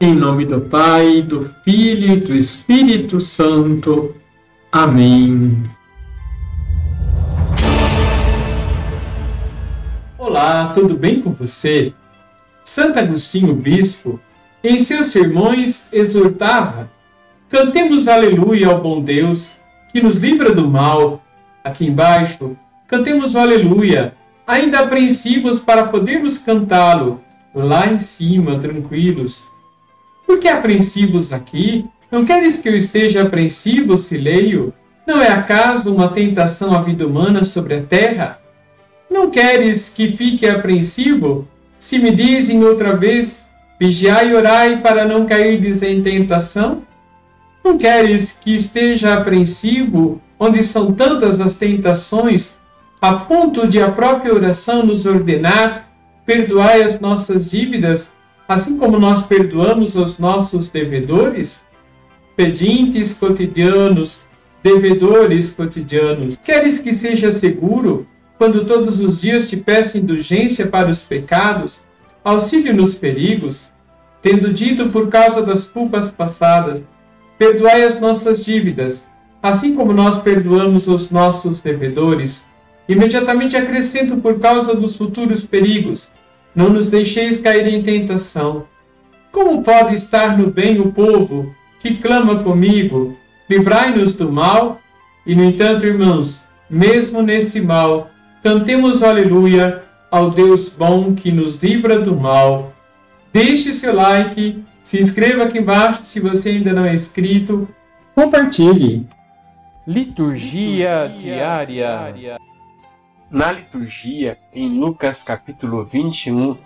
Em nome do Pai, do Filho e do Espírito Santo. Amém. Olá, tudo bem com você? Santo Agostinho Bispo, em seus sermões, exortava: Cantemos aleluia ao bom Deus, que nos livra do mal. Aqui embaixo, cantemos o aleluia, ainda apreensivos para podermos cantá-lo, lá em cima, tranquilos. Por que apreensivos aqui? Não queres que eu esteja apreensivo se leio? Não é acaso uma tentação à vida humana sobre a terra? Não queres que fique apreensivo se me dizem outra vez, vigiai e orai para não cairdes em tentação? Não queres que esteja apreensivo onde são tantas as tentações, a ponto de a própria oração nos ordenar, perdoai as nossas dívidas, assim como nós perdoamos aos nossos devedores? Pedintes cotidianos, devedores cotidianos, queres que seja seguro quando todos os dias te peço indulgência para os pecados, auxílio nos perigos, tendo dito por causa das culpas passadas, perdoai as nossas dívidas, assim como nós perdoamos os nossos devedores. Imediatamente acrescento por causa dos futuros perigos, não nos deixeis cair em tentação. Como pode estar no bem o povo que clama comigo? Livrai-nos do mal. E, no entanto, irmãos, mesmo nesse mal, Cantemos aleluia ao Deus bom que nos livra do mal. Deixe seu like, se inscreva aqui embaixo se você ainda não é inscrito, compartilhe. Liturgia, liturgia diária. diária. Na liturgia, em Lucas capítulo 21,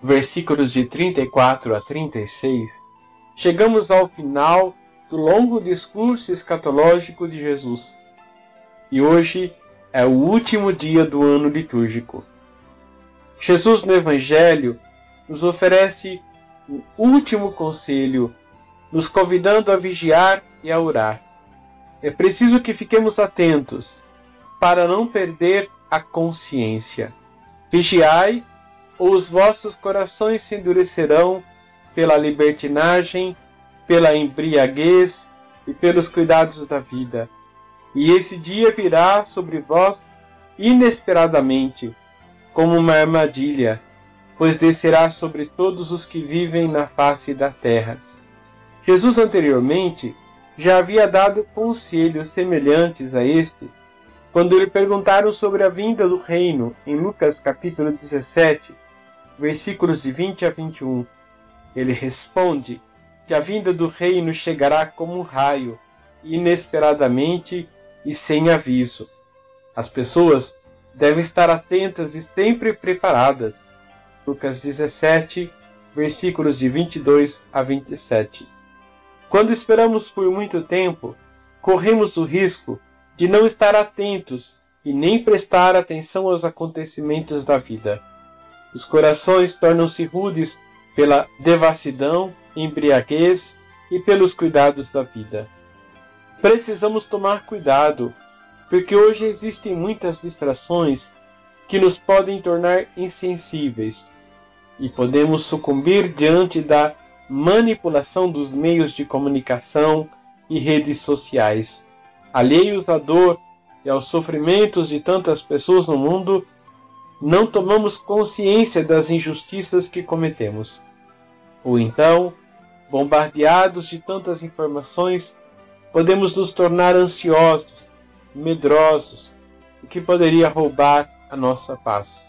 versículos de 34 a 36, chegamos ao final do longo discurso escatológico de Jesus. E hoje é o último dia do ano litúrgico. Jesus no Evangelho nos oferece o último conselho, nos convidando a vigiar e a orar. É preciso que fiquemos atentos para não perder a consciência. Vigiai, ou os vossos corações se endurecerão pela libertinagem, pela embriaguez e pelos cuidados da vida. E esse dia virá sobre vós inesperadamente, como uma armadilha, pois descerá sobre todos os que vivem na face da terra. Jesus anteriormente já havia dado conselhos semelhantes a este, quando lhe perguntaram sobre a vinda do reino, em Lucas capítulo 17, versículos de 20 a 21. Ele responde que a vinda do reino chegará como um raio, inesperadamente e sem aviso. As pessoas devem estar atentas e sempre preparadas. Lucas 17, versículos de 22 a 27. Quando esperamos por muito tempo, corremos o risco de não estar atentos e nem prestar atenção aos acontecimentos da vida. Os corações tornam-se rudes pela devassidão, embriaguez e pelos cuidados da vida precisamos tomar cuidado, porque hoje existem muitas distrações que nos podem tornar insensíveis e podemos sucumbir diante da manipulação dos meios de comunicação e redes sociais. Alheios à dor e aos sofrimentos de tantas pessoas no mundo, não tomamos consciência das injustiças que cometemos. Ou então, bombardeados de tantas informações, podemos nos tornar ansiosos, medrosos, o que poderia roubar a nossa paz.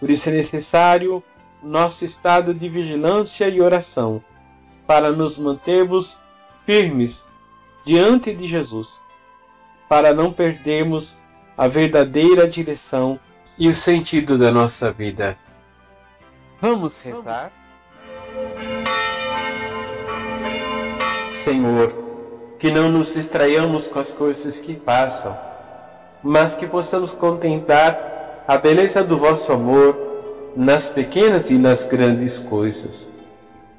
Por isso é necessário nosso estado de vigilância e oração para nos mantermos firmes diante de Jesus, para não perdermos a verdadeira direção e o sentido da nossa vida. Vamos rezar? Senhor, que não nos distraiamos com as coisas que passam, mas que possamos contemplar a beleza do vosso amor nas pequenas e nas grandes coisas.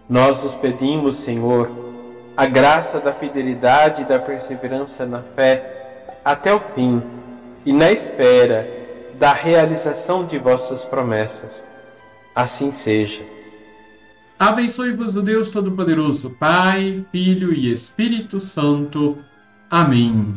Nós os pedimos, Senhor, a graça da fidelidade e da perseverança na fé até o fim e na espera da realização de vossas promessas. Assim seja. Abençoe-vos o Deus Todo-Poderoso, Pai, Filho e Espírito Santo. Amém.